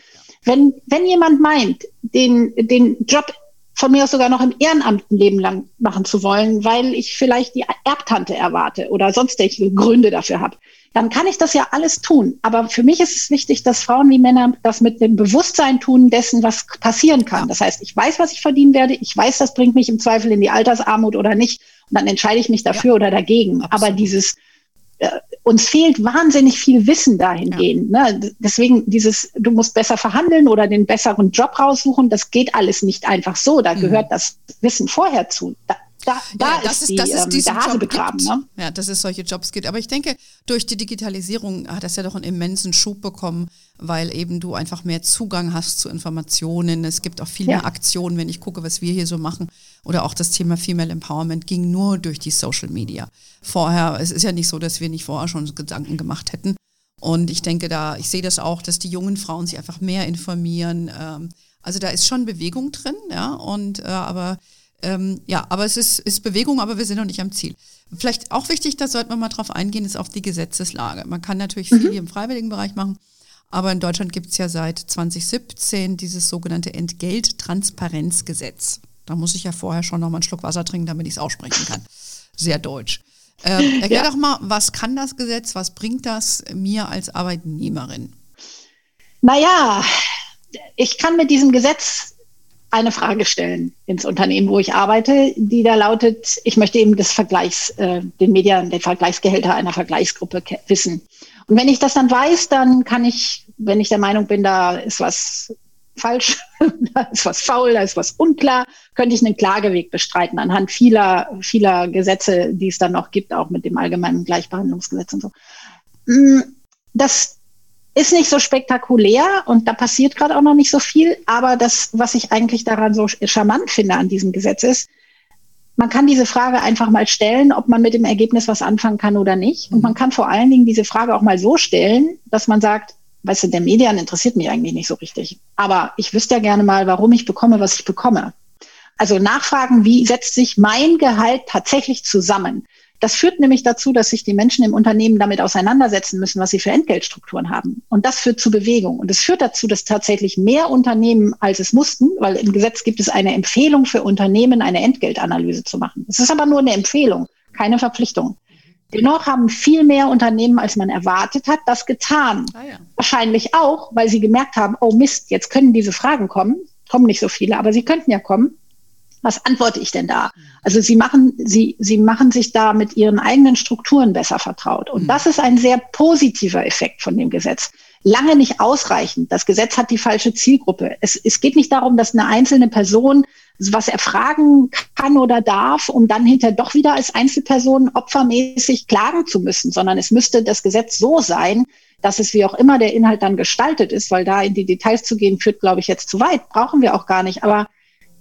Wenn, wenn jemand meint, den, den Job von mir aus sogar noch im Ehrenamt ein Leben lang machen zu wollen, weil ich vielleicht die Erbtante erwarte oder sonstige Gründe dafür habe, dann kann ich das ja alles tun. Aber für mich ist es wichtig, dass Frauen wie Männer das mit dem Bewusstsein tun dessen, was passieren kann. Das heißt, ich weiß, was ich verdienen werde. Ich weiß, das bringt mich im Zweifel in die Altersarmut oder nicht. Und dann entscheide ich mich dafür ja. oder dagegen. Absolut. Aber dieses äh, uns fehlt wahnsinnig viel Wissen dahingehend. Ja. Ne? Deswegen dieses, du musst besser verhandeln oder den besseren Job raussuchen, das geht alles nicht einfach so. Da mhm. gehört das Wissen vorher zu. Da, da, da ja, das ist, die, das ist ähm, Hase Job begraben. Ne? Ja, dass es solche Jobs gibt. Aber ich denke, durch die Digitalisierung hat das ja doch einen immensen Schub bekommen, weil eben du einfach mehr Zugang hast zu Informationen. Es gibt auch viel ja. mehr Aktionen, wenn ich gucke, was wir hier so machen. Oder auch das Thema Female Empowerment ging nur durch die Social Media. Vorher, es ist ja nicht so, dass wir nicht vorher schon Gedanken gemacht hätten. Und ich denke da, ich sehe das auch, dass die jungen Frauen sich einfach mehr informieren. Ähm, also da ist schon Bewegung drin, ja. Und äh, aber ähm, ja, aber es ist, ist Bewegung, aber wir sind noch nicht am Ziel. Vielleicht auch wichtig, da sollten wir mal drauf eingehen, ist auf die Gesetzeslage. Man kann natürlich viel mhm. im freiwilligen Bereich machen, aber in Deutschland gibt es ja seit 2017 dieses sogenannte Entgelttransparenzgesetz. Da muss ich ja vorher schon noch mal einen Schluck Wasser trinken, damit ich es aussprechen kann. Sehr deutsch. Ähm, erklär ja. doch mal, was kann das Gesetz, was bringt das mir als Arbeitnehmerin? Naja, ich kann mit diesem Gesetz eine Frage stellen ins Unternehmen, wo ich arbeite, die da lautet, ich möchte eben das Vergleichs, äh, den Medien, den Vergleichsgehälter einer Vergleichsgruppe wissen. Und wenn ich das dann weiß, dann kann ich, wenn ich der Meinung bin, da ist was falsch, da ist was faul, da ist was unklar, könnte ich einen Klageweg bestreiten anhand vieler, vieler Gesetze, die es dann noch gibt, auch mit dem allgemeinen Gleichbehandlungsgesetz und so. Mm, das ist nicht so spektakulär und da passiert gerade auch noch nicht so viel. Aber das, was ich eigentlich daran so charmant finde an diesem Gesetz ist, man kann diese Frage einfach mal stellen, ob man mit dem Ergebnis was anfangen kann oder nicht. Und man kann vor allen Dingen diese Frage auch mal so stellen, dass man sagt, weißt du, der Medien interessiert mich eigentlich nicht so richtig. Aber ich wüsste ja gerne mal, warum ich bekomme, was ich bekomme. Also nachfragen, wie setzt sich mein Gehalt tatsächlich zusammen? Das führt nämlich dazu, dass sich die Menschen im Unternehmen damit auseinandersetzen müssen, was sie für Entgeltstrukturen haben. Und das führt zu Bewegung. Und es führt dazu, dass tatsächlich mehr Unternehmen, als es mussten, weil im Gesetz gibt es eine Empfehlung für Unternehmen, eine Entgeltanalyse zu machen. Es ist aber nur eine Empfehlung, keine Verpflichtung. Dennoch haben viel mehr Unternehmen, als man erwartet hat, das getan. Ah ja. Wahrscheinlich auch, weil sie gemerkt haben, oh Mist, jetzt können diese Fragen kommen. Kommen nicht so viele, aber sie könnten ja kommen was antworte ich denn da? Also sie machen, sie, sie machen sich da mit ihren eigenen Strukturen besser vertraut. Und mhm. das ist ein sehr positiver Effekt von dem Gesetz. Lange nicht ausreichend. Das Gesetz hat die falsche Zielgruppe. Es, es geht nicht darum, dass eine einzelne Person was erfragen kann oder darf, um dann hinterher doch wieder als Einzelperson opfermäßig klagen zu müssen, sondern es müsste das Gesetz so sein, dass es wie auch immer der Inhalt dann gestaltet ist, weil da in die Details zu gehen führt, glaube ich, jetzt zu weit, brauchen wir auch gar nicht. Aber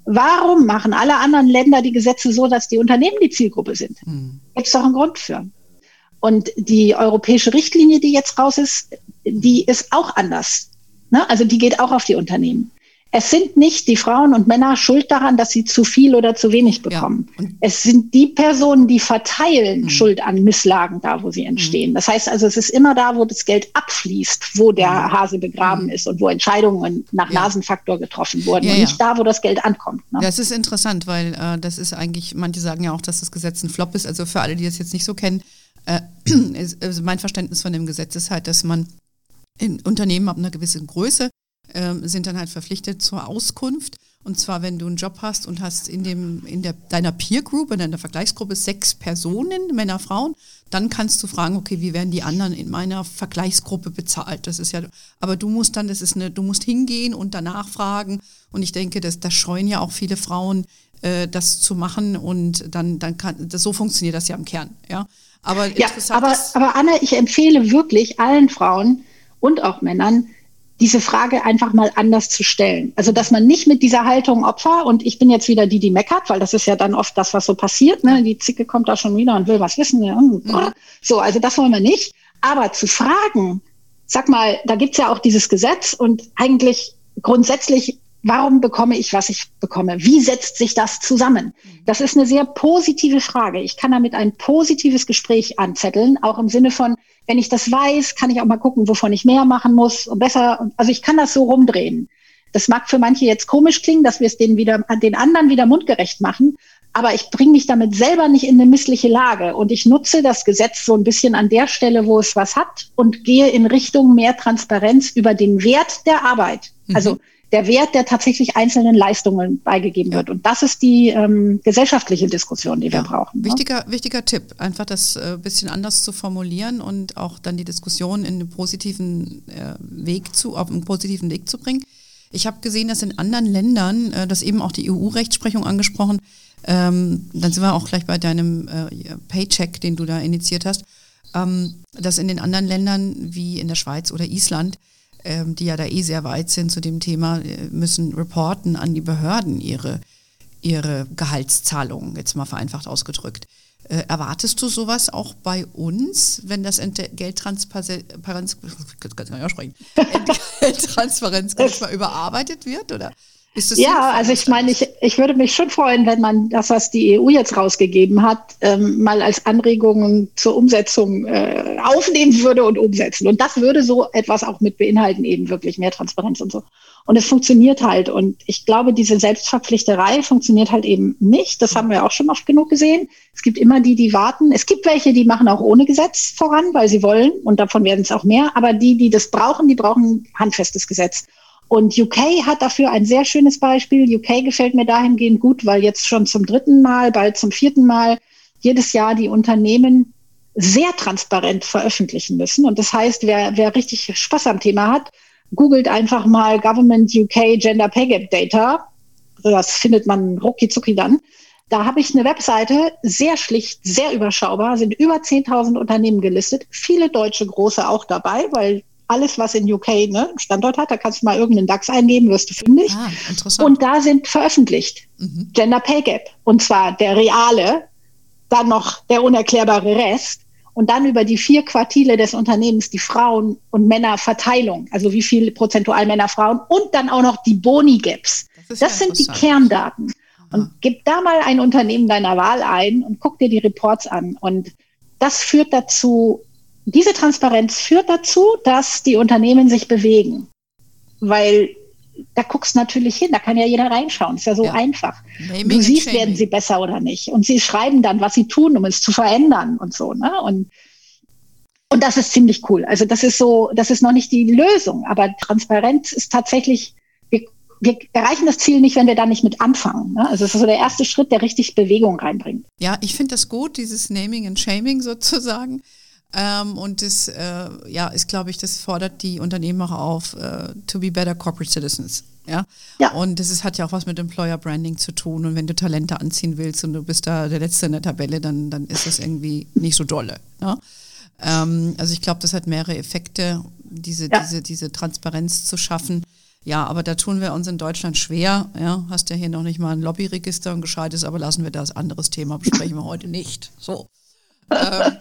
Warum machen alle anderen Länder die Gesetze so, dass die Unternehmen die Zielgruppe sind? Hm. Gibt es doch einen Grund für. Und die europäische Richtlinie, die jetzt raus ist, die ist auch anders. Ne? Also die geht auch auf die Unternehmen. Es sind nicht die Frauen und Männer schuld daran, dass sie zu viel oder zu wenig bekommen. Ja. Es sind die Personen, die verteilen mhm. Schuld an Misslagen da, wo sie hm. entstehen. Mhm. Das heißt also, es ist immer da, wo das Geld abfließt, wo der mhm. Hase begraben hm. ist und wo Entscheidungen nach ja. Nasenfaktor getroffen wurden ja, und nicht da, wo das Geld ankommt. Ne? Das ist interessant, weil äh, das ist eigentlich, manche sagen ja auch, dass das Gesetz ein Flop ist. Also für alle, die das jetzt nicht so kennen, äh, ist, also mein Verständnis von dem Gesetz ist halt, dass man in Unternehmen ab einer gewissen Größe ähm, sind dann halt verpflichtet zur Auskunft. Und zwar, wenn du einen Job hast und hast in, dem, in der, deiner Peer Group, in deiner Vergleichsgruppe sechs Personen, Männer, Frauen, dann kannst du fragen, okay, wie werden die anderen in meiner Vergleichsgruppe bezahlt? Das ist ja, aber du musst dann, das ist eine, du musst hingehen und danach fragen. Und ich denke, das, das scheuen ja auch viele Frauen, äh, das zu machen. Und dann, dann kann, das, so funktioniert das ja im Kern, ja. Aber, ja, aber, aber Anna, ich empfehle wirklich allen Frauen und auch Männern, diese Frage einfach mal anders zu stellen. Also, dass man nicht mit dieser Haltung Opfer und ich bin jetzt wieder die, die meckert, weil das ist ja dann oft das, was so passiert. Ne? Die Zicke kommt da schon wieder und will was wissen. Mhm. So, also das wollen wir nicht. Aber zu fragen, sag mal, da gibt's ja auch dieses Gesetz und eigentlich grundsätzlich Warum bekomme ich, was ich bekomme? Wie setzt sich das zusammen? Das ist eine sehr positive Frage. Ich kann damit ein positives Gespräch anzetteln, auch im Sinne von, wenn ich das weiß, kann ich auch mal gucken, wovon ich mehr machen muss, besser. Also ich kann das so rumdrehen. Das mag für manche jetzt komisch klingen, dass wir es denen wieder, den anderen wieder mundgerecht machen. Aber ich bringe mich damit selber nicht in eine missliche Lage. Und ich nutze das Gesetz so ein bisschen an der Stelle, wo es was hat und gehe in Richtung mehr Transparenz über den Wert der Arbeit. Mhm. Also der Wert, der tatsächlich einzelnen Leistungen beigegeben ja. wird. Und das ist die ähm, gesellschaftliche Diskussion, die ja. wir brauchen. Ne? Wichtiger, wichtiger Tipp, einfach das äh, bisschen anders zu formulieren und auch dann die Diskussion in einen positiven äh, Weg zu, auf einen positiven Weg zu bringen. Ich habe gesehen, dass in anderen Ländern, äh, das eben auch die EU-Rechtsprechung angesprochen, ähm, dann sind wir auch gleich bei deinem äh, Paycheck, den du da initiiert hast, ähm, dass in den anderen Ländern wie in der Schweiz oder Island ähm, die ja da eh sehr weit sind zu dem Thema, äh, müssen reporten an die Behörden ihre, ihre Gehaltszahlungen, jetzt mal vereinfacht ausgedrückt. Äh, erwartest du sowas auch bei uns, wenn das Geldtransparenz, Geldtransparenz überarbeitet wird? Oder ja, also ich meine, ich, ich würde mich schon freuen, wenn man das, was die EU jetzt rausgegeben hat, ähm, mal als Anregungen zur Umsetzung äh, aufnehmen würde und umsetzen. Und das würde so etwas auch mit beinhalten, eben wirklich mehr Transparenz und so. Und es funktioniert halt. Und ich glaube, diese Selbstverpflichterei funktioniert halt eben nicht. Das haben wir auch schon oft genug gesehen. Es gibt immer die, die warten. Es gibt welche, die machen auch ohne Gesetz voran, weil sie wollen. Und davon werden es auch mehr. Aber die, die das brauchen, die brauchen handfestes Gesetz. Und UK hat dafür ein sehr schönes Beispiel. UK gefällt mir dahingehend gut, weil jetzt schon zum dritten Mal, bald zum vierten Mal jedes Jahr die Unternehmen sehr transparent veröffentlichen müssen. Und das heißt, wer, wer richtig Spaß am Thema hat, googelt einfach mal Government UK Gender Pay Gap Data. Das findet man rucki zucki dann. Da habe ich eine Webseite, sehr schlicht, sehr überschaubar, sind über 10.000 Unternehmen gelistet, viele deutsche große auch dabei, weil alles, was in UK ne, Standort hat, da kannst du mal irgendeinen DAX eingeben, wirst du fündig. Ah, interessant. Und da sind veröffentlicht mhm. Gender Pay Gap. Und zwar der reale, dann noch der unerklärbare Rest und dann über die vier Quartile des Unternehmens die Frauen- und Männerverteilung, also wie viel prozentual Männer, Frauen und dann auch noch die Boni-Gaps. Das, das ja sind die Kerndaten. Und gib da mal ein Unternehmen deiner Wahl ein und guck dir die Reports an. Und das führt dazu, diese Transparenz führt dazu, dass die Unternehmen sich bewegen. Weil da guckst du natürlich hin, da kann ja jeder reinschauen. Ist ja so ja. einfach. Naming du siehst, werden sie besser oder nicht. Und sie schreiben dann, was sie tun, um es zu verändern und so. Ne? Und, und das ist ziemlich cool. Also das ist so, das ist noch nicht die Lösung, aber Transparenz ist tatsächlich, wir, wir erreichen das Ziel nicht, wenn wir da nicht mit anfangen. Ne? Also es ist so der erste Schritt, der richtig Bewegung reinbringt. Ja, ich finde das gut, dieses Naming and Shaming sozusagen. Ähm, und das äh, ja, ist, glaube ich, das fordert die Unternehmen auch auf, äh, to be better corporate citizens. Ja? ja. Und das ist, hat ja auch was mit Employer Branding zu tun. Und wenn du Talente anziehen willst und du bist da der Letzte in der Tabelle, dann, dann ist das irgendwie nicht so dolle. Ja? Ähm, also ich glaube, das hat mehrere Effekte, diese, ja. diese, diese Transparenz zu schaffen. Ja, aber da tun wir uns in Deutschland schwer. Ja, hast ja hier noch nicht mal ein Lobbyregister und gescheites, aber lassen wir das anderes Thema besprechen wir heute nicht. So. Ähm,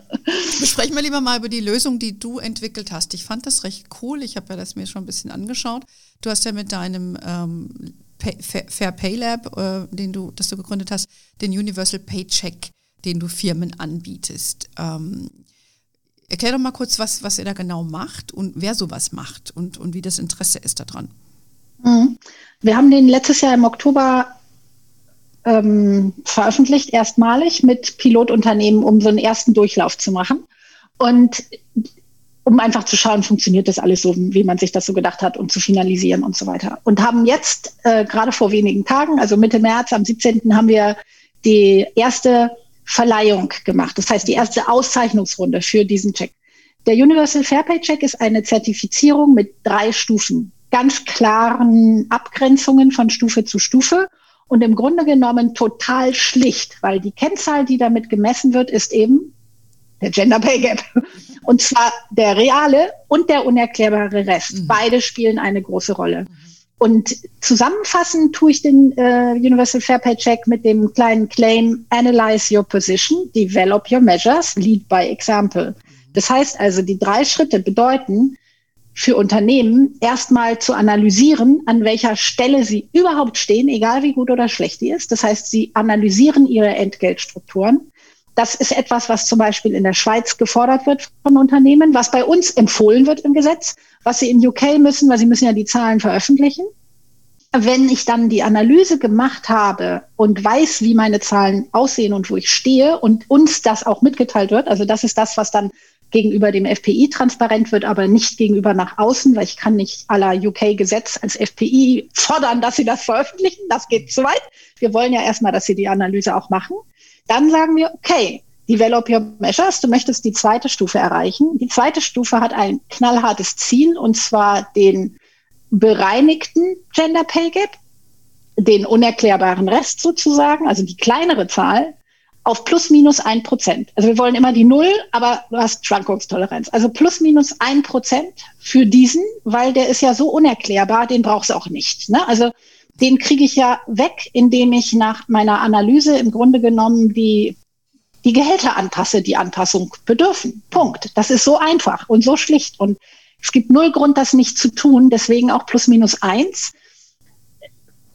Sprechen wir lieber mal über die Lösung, die du entwickelt hast. Ich fand das recht cool. Ich habe ja das mir schon ein bisschen angeschaut. Du hast ja mit deinem ähm, Pay, Fair Pay Lab, äh, den du, das du gegründet hast, den Universal Paycheck, den du Firmen anbietest. Ähm, erklär doch mal kurz, was, was ihr da genau macht und wer sowas macht und, und wie das Interesse ist daran. Mhm. Wir haben den letztes Jahr im Oktober ähm, veröffentlicht, erstmalig mit Pilotunternehmen, um so einen ersten Durchlauf zu machen. Und um einfach zu schauen, funktioniert das alles so, wie man sich das so gedacht hat und zu finalisieren und so weiter. Und haben jetzt äh, gerade vor wenigen Tagen, also Mitte März, am 17. haben wir die erste Verleihung gemacht. Das heißt, die erste Auszeichnungsrunde für diesen Check. Der Universal Fair Pay Check ist eine Zertifizierung mit drei Stufen, ganz klaren Abgrenzungen von Stufe zu Stufe und im Grunde genommen total schlicht, weil die Kennzahl, die damit gemessen wird, ist eben der Gender Pay Gap. Und zwar der reale und der unerklärbare Rest. Mhm. Beide spielen eine große Rolle. Und zusammenfassen tue ich den äh, Universal Fair Pay Check mit dem kleinen Claim Analyze your position, develop your measures, lead by example. Das heißt also, die drei Schritte bedeuten für Unternehmen erstmal zu analysieren, an welcher Stelle sie überhaupt stehen, egal wie gut oder schlecht die ist. Das heißt, sie analysieren ihre Entgeltstrukturen das ist etwas, was zum Beispiel in der Schweiz gefordert wird von Unternehmen, was bei uns empfohlen wird im Gesetz, was sie in UK müssen, weil sie müssen ja die Zahlen veröffentlichen. Wenn ich dann die Analyse gemacht habe und weiß, wie meine Zahlen aussehen und wo ich stehe und uns das auch mitgeteilt wird, also das ist das, was dann gegenüber dem FPI transparent wird, aber nicht gegenüber nach außen, weil ich kann nicht aller UK-Gesetz als FPI fordern, dass sie das veröffentlichen. Das geht zu weit. Wir wollen ja erstmal, dass sie die Analyse auch machen. Dann sagen wir, okay, Develop Your Measures, du möchtest die zweite Stufe erreichen. Die zweite Stufe hat ein knallhartes Ziel, und zwar den bereinigten Gender Pay Gap, den unerklärbaren Rest sozusagen, also die kleinere Zahl, auf plus minus ein Prozent. Also wir wollen immer die Null, aber du hast Schwankungstoleranz. Also plus minus ein Prozent für diesen, weil der ist ja so unerklärbar, den brauchst du auch nicht. Ne? Also den kriege ich ja weg, indem ich nach meiner Analyse im Grunde genommen die, die Gehälter anpasse, die Anpassung bedürfen. Punkt. Das ist so einfach und so schlicht. Und es gibt null Grund, das nicht zu tun. Deswegen auch plus minus eins.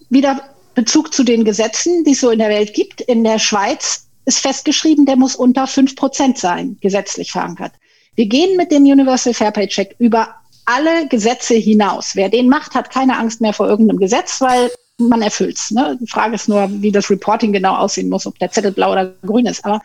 Wieder Bezug zu den Gesetzen, die es so in der Welt gibt. In der Schweiz ist festgeschrieben, der muss unter fünf Prozent sein, gesetzlich verankert. Wir gehen mit dem Universal Fair Pay Check über alle Gesetze hinaus. Wer den macht, hat keine Angst mehr vor irgendeinem Gesetz, weil man erfüllt's. Ne? Die Frage ist nur, wie das Reporting genau aussehen muss, ob der Zettel blau oder grün ist. Aber,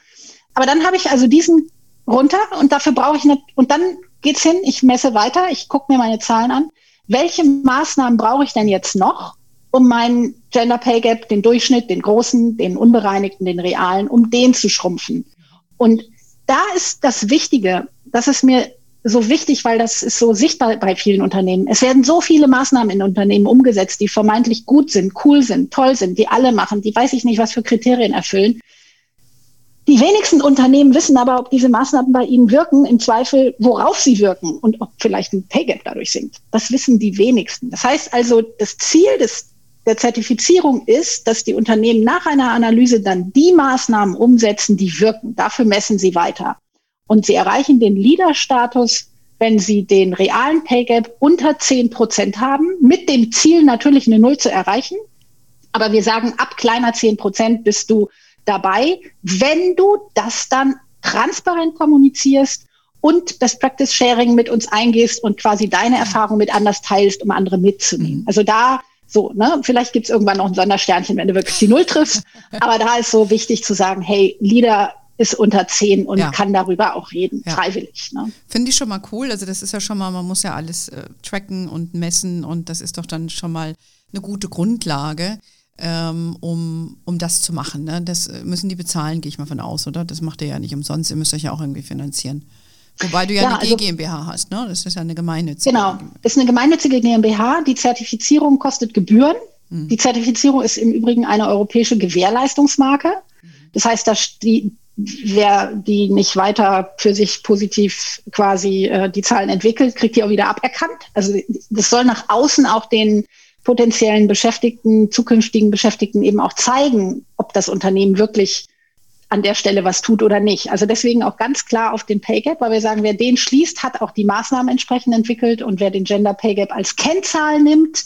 aber dann habe ich also diesen runter und dafür brauche ich nicht, und dann geht's hin, ich messe weiter, ich gucke mir meine Zahlen an. Welche Maßnahmen brauche ich denn jetzt noch, um meinen Gender Pay Gap, den Durchschnitt, den großen, den unbereinigten, den realen, um den zu schrumpfen? Und da ist das Wichtige, dass es mir so wichtig, weil das ist so sichtbar bei vielen Unternehmen. Es werden so viele Maßnahmen in Unternehmen umgesetzt, die vermeintlich gut sind, cool sind, toll sind, die alle machen, die weiß ich nicht, was für Kriterien erfüllen. Die wenigsten Unternehmen wissen aber, ob diese Maßnahmen bei ihnen wirken, im Zweifel, worauf sie wirken und ob vielleicht ein Pay Gap dadurch sinkt. Das wissen die wenigsten. Das heißt also, das Ziel des, der Zertifizierung ist, dass die Unternehmen nach einer Analyse dann die Maßnahmen umsetzen, die wirken. Dafür messen sie weiter. Und sie erreichen den Leader-Status, wenn sie den realen Pay Gap unter 10 Prozent haben, mit dem Ziel natürlich eine Null zu erreichen. Aber wir sagen, ab kleiner 10 Prozent bist du dabei, wenn du das dann transparent kommunizierst und das Practice Sharing mit uns eingehst und quasi deine Erfahrung mit anders teilst, um andere mitzunehmen. Mhm. Also da so, ne, vielleicht gibt's irgendwann noch ein Sondersternchen, wenn du wirklich die Null triffst. Aber da ist so wichtig zu sagen, hey, Leader ist unter zehn und ja. kann darüber auch reden, ja. freiwillig. Ne? Finde ich schon mal cool. Also das ist ja schon mal, man muss ja alles äh, tracken und messen und das ist doch dann schon mal eine gute Grundlage ähm, um, um das zu machen. Ne? Das äh, müssen die bezahlen, gehe ich mal von aus, oder? Das macht ihr ja nicht umsonst, ihr müsst euch ja auch irgendwie finanzieren. Wobei du ja, ja eine also, GmbH hast, ne? Das ist ja eine gemeinnützige. Genau, ist eine gemeinnützige GmbH. Die Zertifizierung kostet Gebühren. Mhm. Die Zertifizierung ist im Übrigen eine europäische Gewährleistungsmarke. Das heißt, dass die, wer die nicht weiter für sich positiv quasi äh, die Zahlen entwickelt, kriegt die auch wieder aberkannt. Also das soll nach außen auch den potenziellen Beschäftigten, zukünftigen Beschäftigten eben auch zeigen, ob das Unternehmen wirklich an der Stelle was tut oder nicht. Also deswegen auch ganz klar auf den Pay Gap, weil wir sagen, wer den schließt, hat auch die Maßnahmen entsprechend entwickelt und wer den Gender Pay Gap als Kennzahl nimmt,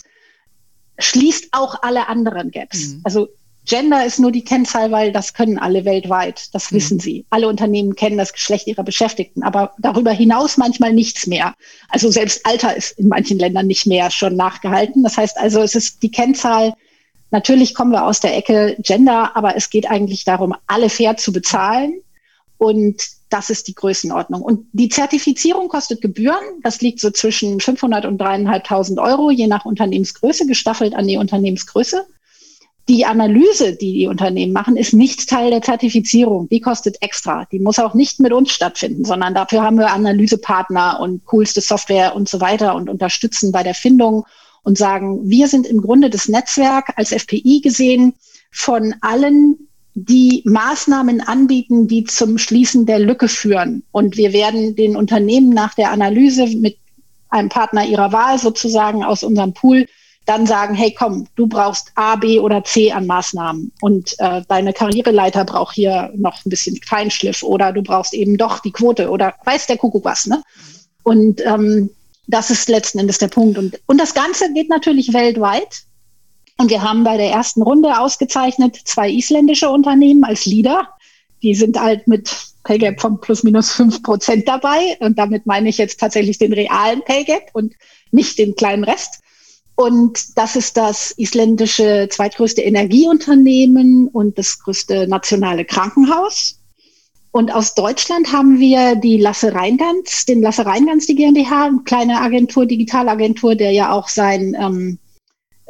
schließt auch alle anderen Gaps. Mhm. Also Gender ist nur die Kennzahl, weil das können alle weltweit. Das mhm. wissen sie. Alle Unternehmen kennen das Geschlecht ihrer Beschäftigten, aber darüber hinaus manchmal nichts mehr. Also selbst Alter ist in manchen Ländern nicht mehr schon nachgehalten. Das heißt also, es ist die Kennzahl. Natürlich kommen wir aus der Ecke Gender, aber es geht eigentlich darum, alle fair zu bezahlen. Und das ist die Größenordnung. Und die Zertifizierung kostet Gebühren. Das liegt so zwischen 500 und 3.500 Euro, je nach Unternehmensgröße, gestaffelt an die Unternehmensgröße. Die Analyse, die die Unternehmen machen, ist nicht Teil der Zertifizierung. Die kostet extra. Die muss auch nicht mit uns stattfinden, sondern dafür haben wir Analysepartner und coolste Software und so weiter und unterstützen bei der Findung und sagen, wir sind im Grunde das Netzwerk als FPI gesehen von allen, die Maßnahmen anbieten, die zum Schließen der Lücke führen. Und wir werden den Unternehmen nach der Analyse mit einem Partner ihrer Wahl sozusagen aus unserem Pool dann sagen, hey komm, du brauchst A, B oder C an Maßnahmen und äh, deine Karriereleiter braucht hier noch ein bisschen Feinschliff oder du brauchst eben doch die Quote oder weiß der Kuckuck was, ne? Und ähm, das ist letzten Endes der Punkt. Und, und das Ganze geht natürlich weltweit. Und wir haben bei der ersten Runde ausgezeichnet zwei isländische Unternehmen als Leader. Die sind halt mit Pay Gap von plus minus fünf Prozent dabei. Und damit meine ich jetzt tatsächlich den realen Pay Gap und nicht den kleinen Rest. Und das ist das isländische zweitgrößte Energieunternehmen und das größte nationale Krankenhaus. Und aus Deutschland haben wir die Lasse Reingans, den Lasse Reingans, die GmbH, eine kleine Agentur, Digitalagentur, der ja auch sein ähm,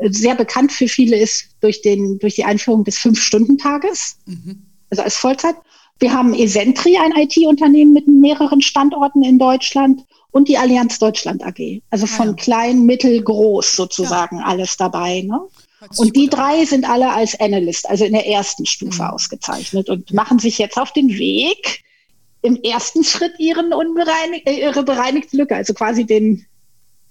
sehr bekannt für viele ist durch, den, durch die Einführung des Fünf-Stunden-Tages, mhm. also als Vollzeit. Wir haben Esentri, ein IT-Unternehmen mit mehreren Standorten in Deutschland und die Allianz Deutschland AG. Also ah, von ja. klein, mittel, groß sozusagen ja. alles dabei. Ne? Und die drei sind alle als Analyst, also in der ersten Stufe mhm. ausgezeichnet und machen sich jetzt auf den Weg, im ersten Schritt ihren unbereinig, äh, ihre bereinigte Lücke, also quasi den,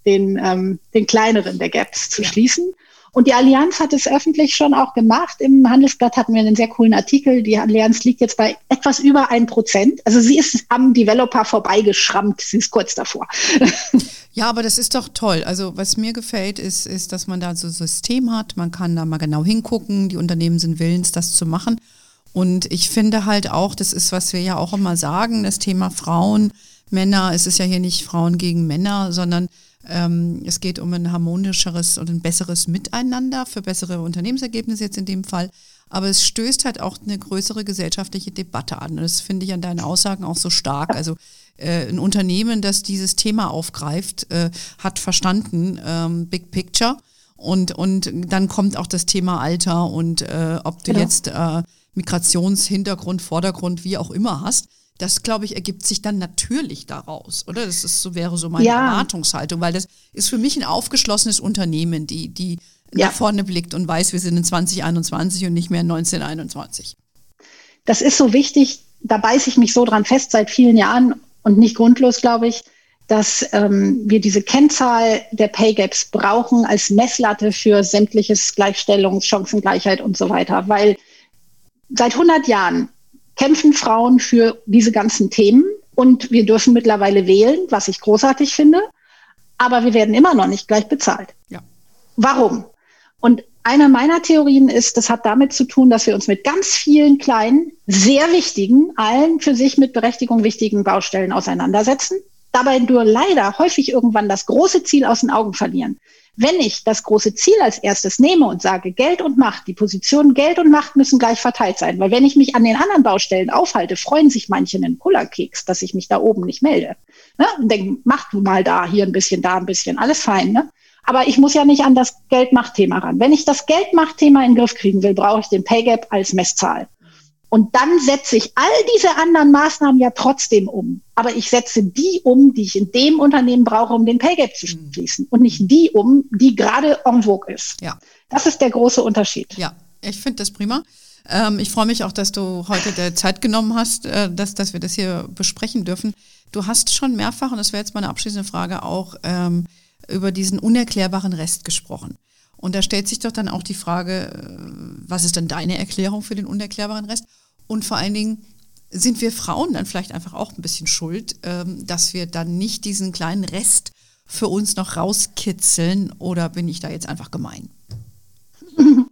den, ähm, den kleineren der Gaps zu ja. schließen. Und die Allianz hat es öffentlich schon auch gemacht. Im Handelsblatt hatten wir einen sehr coolen Artikel. Die Allianz liegt jetzt bei etwas über ein Prozent. Also sie ist am Developer vorbeigeschrammt. Sie ist kurz davor. Ja, aber das ist doch toll. Also was mir gefällt, ist, ist, dass man da so ein System hat. Man kann da mal genau hingucken. Die Unternehmen sind willens, das zu machen. Und ich finde halt auch, das ist, was wir ja auch immer sagen, das Thema Frauen, Männer. Es ist ja hier nicht Frauen gegen Männer, sondern ähm, es geht um ein harmonischeres und ein besseres Miteinander für bessere Unternehmensergebnisse jetzt in dem Fall. Aber es stößt halt auch eine größere gesellschaftliche Debatte an. Und das finde ich an deinen Aussagen auch so stark. Also äh, ein Unternehmen, das dieses Thema aufgreift, äh, hat verstanden, ähm, Big Picture. Und, und dann kommt auch das Thema Alter und äh, ob du genau. jetzt äh, Migrationshintergrund, Vordergrund, wie auch immer hast das, glaube ich, ergibt sich dann natürlich daraus, oder? Das ist so, wäre so meine ja. Erwartungshaltung, weil das ist für mich ein aufgeschlossenes Unternehmen, die, die ja. nach vorne blickt und weiß, wir sind in 2021 und nicht mehr in 1921. Das ist so wichtig, da beiße ich mich so dran fest seit vielen Jahren und nicht grundlos, glaube ich, dass ähm, wir diese Kennzahl der Pay Gaps brauchen als Messlatte für sämtliches Gleichstellung, Chancengleichheit und so weiter. Weil seit 100 Jahren kämpfen Frauen für diese ganzen Themen und wir dürfen mittlerweile wählen, was ich großartig finde, aber wir werden immer noch nicht gleich bezahlt. Ja. Warum? Und eine meiner Theorien ist, das hat damit zu tun, dass wir uns mit ganz vielen kleinen, sehr wichtigen, allen für sich mit Berechtigung wichtigen Baustellen auseinandersetzen dabei nur leider häufig irgendwann das große Ziel aus den Augen verlieren. Wenn ich das große Ziel als erstes nehme und sage, Geld und Macht, die Positionen Geld und Macht müssen gleich verteilt sein, weil wenn ich mich an den anderen Baustellen aufhalte, freuen sich manche einen Kullerkeks, dass ich mich da oben nicht melde. Ne? Und denken, mach du mal da, hier ein bisschen, da ein bisschen, alles fein. Ne? Aber ich muss ja nicht an das Geld-Macht-Thema ran. Wenn ich das Geld-Macht-Thema in den Griff kriegen will, brauche ich den Pay Gap als Messzahl. Und dann setze ich all diese anderen Maßnahmen ja trotzdem um. Aber ich setze die um, die ich in dem Unternehmen brauche, um den Pay Gap zu hm. schließen. Und nicht die um, die gerade en vogue ist. Ja. Das ist der große Unterschied. Ja, ich finde das prima. Ähm, ich freue mich auch, dass du heute der Zeit genommen hast, äh, dass, dass wir das hier besprechen dürfen. Du hast schon mehrfach, und das wäre jetzt meine abschließende Frage, auch ähm, über diesen unerklärbaren Rest gesprochen. Und da stellt sich doch dann auch die Frage, äh, was ist denn deine Erklärung für den unerklärbaren Rest? Und vor allen Dingen, sind wir Frauen dann vielleicht einfach auch ein bisschen schuld, ähm, dass wir dann nicht diesen kleinen Rest für uns noch rauskitzeln oder bin ich da jetzt einfach gemein?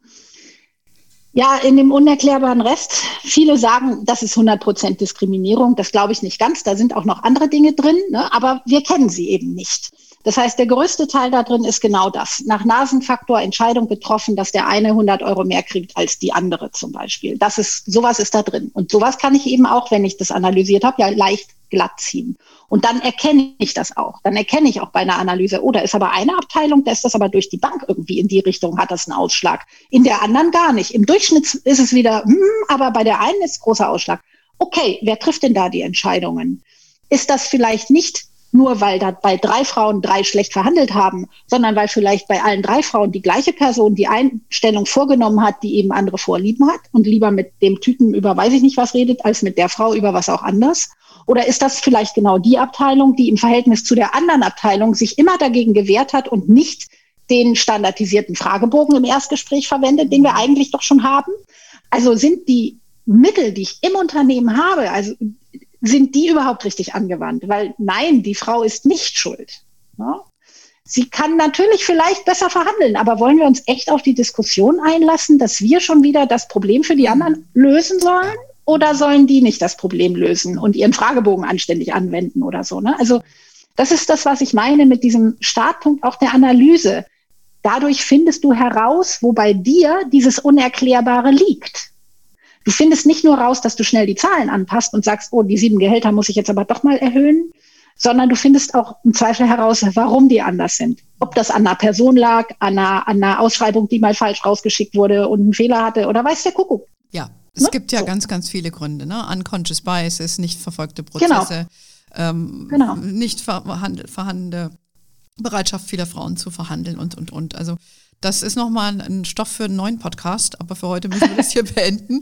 Ja, in dem unerklärbaren Rest. Viele sagen, das ist 100% Diskriminierung. Das glaube ich nicht ganz. Da sind auch noch andere Dinge drin, ne? aber wir kennen sie eben nicht. Das heißt, der größte Teil da drin ist genau das. Nach Nasenfaktor Entscheidung getroffen, dass der eine 100 Euro mehr kriegt als die andere zum Beispiel. Das ist, sowas ist da drin. Und sowas kann ich eben auch, wenn ich das analysiert habe, ja leicht glatt ziehen. Und dann erkenne ich das auch. Dann erkenne ich auch bei einer Analyse, oh, da ist aber eine Abteilung, da ist das aber durch die Bank irgendwie in die Richtung, hat das einen Ausschlag. In der anderen gar nicht. Im Durchschnitt ist es wieder, hm, aber bei der einen ist großer Ausschlag. Okay, wer trifft denn da die Entscheidungen? Ist das vielleicht nicht nur weil da bei drei Frauen drei schlecht verhandelt haben, sondern weil vielleicht bei allen drei Frauen die gleiche Person die Einstellung vorgenommen hat, die eben andere Vorlieben hat und lieber mit dem Typen über weiß ich nicht was redet, als mit der Frau über was auch anders? Oder ist das vielleicht genau die Abteilung, die im Verhältnis zu der anderen Abteilung sich immer dagegen gewehrt hat und nicht den standardisierten Fragebogen im Erstgespräch verwendet, den wir eigentlich doch schon haben? Also sind die Mittel, die ich im Unternehmen habe, also sind die überhaupt richtig angewandt? Weil nein, die Frau ist nicht schuld. Ne? Sie kann natürlich vielleicht besser verhandeln, aber wollen wir uns echt auf die Diskussion einlassen, dass wir schon wieder das Problem für die anderen lösen sollen? Oder sollen die nicht das Problem lösen und ihren Fragebogen anständig anwenden oder so? Ne? Also das ist das, was ich meine mit diesem Startpunkt auch der Analyse. Dadurch findest du heraus, wo bei dir dieses Unerklärbare liegt. Du findest nicht nur raus, dass du schnell die Zahlen anpasst und sagst, oh, die sieben Gehälter muss ich jetzt aber doch mal erhöhen, sondern du findest auch im Zweifel heraus, warum die anders sind. Ob das an einer Person lag, an einer, an einer Ausschreibung, die mal falsch rausgeschickt wurde und einen Fehler hatte oder weiß der Kuckuck. Ja, es ne? gibt ja so. ganz, ganz viele Gründe. Ne? Unconscious Biases, nicht verfolgte Prozesse, genau. Ähm, genau. nicht vorhandene Bereitschaft vieler Frauen zu verhandeln und, und, und. Also das ist nochmal ein Stoff für einen neuen Podcast, aber für heute müssen wir das hier beenden.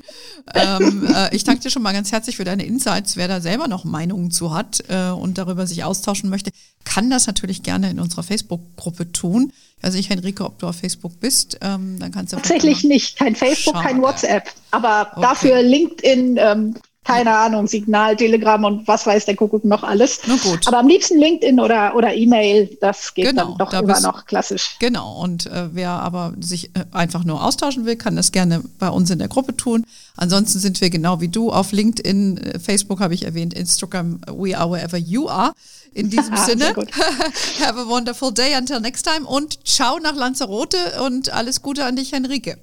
Ähm, äh, ich danke dir schon mal ganz herzlich für deine Insights. Wer da selber noch Meinungen zu hat äh, und darüber sich austauschen möchte, kann das natürlich gerne in unserer Facebook-Gruppe tun. Ich weiß nicht, Henrike, ob du auf Facebook bist. Ähm, dann kannst du Tatsächlich nicht. Kein Facebook, Schade. kein WhatsApp. Aber okay. dafür LinkedIn, ähm, keine Ahnung, Signal, Telegram und was weiß der Kuckuck noch alles. Aber am liebsten LinkedIn oder, oder E-Mail, das geht genau, dann doch da immer noch klassisch. Genau, und äh, wer aber sich äh, einfach nur austauschen will, kann das gerne bei uns in der Gruppe tun. Ansonsten sind wir genau wie du auf LinkedIn, äh, Facebook habe ich erwähnt, Instagram, we are wherever you are. In diesem Sinne, have a wonderful day until next time und ciao nach Lanzarote und alles Gute an dich, Henrike.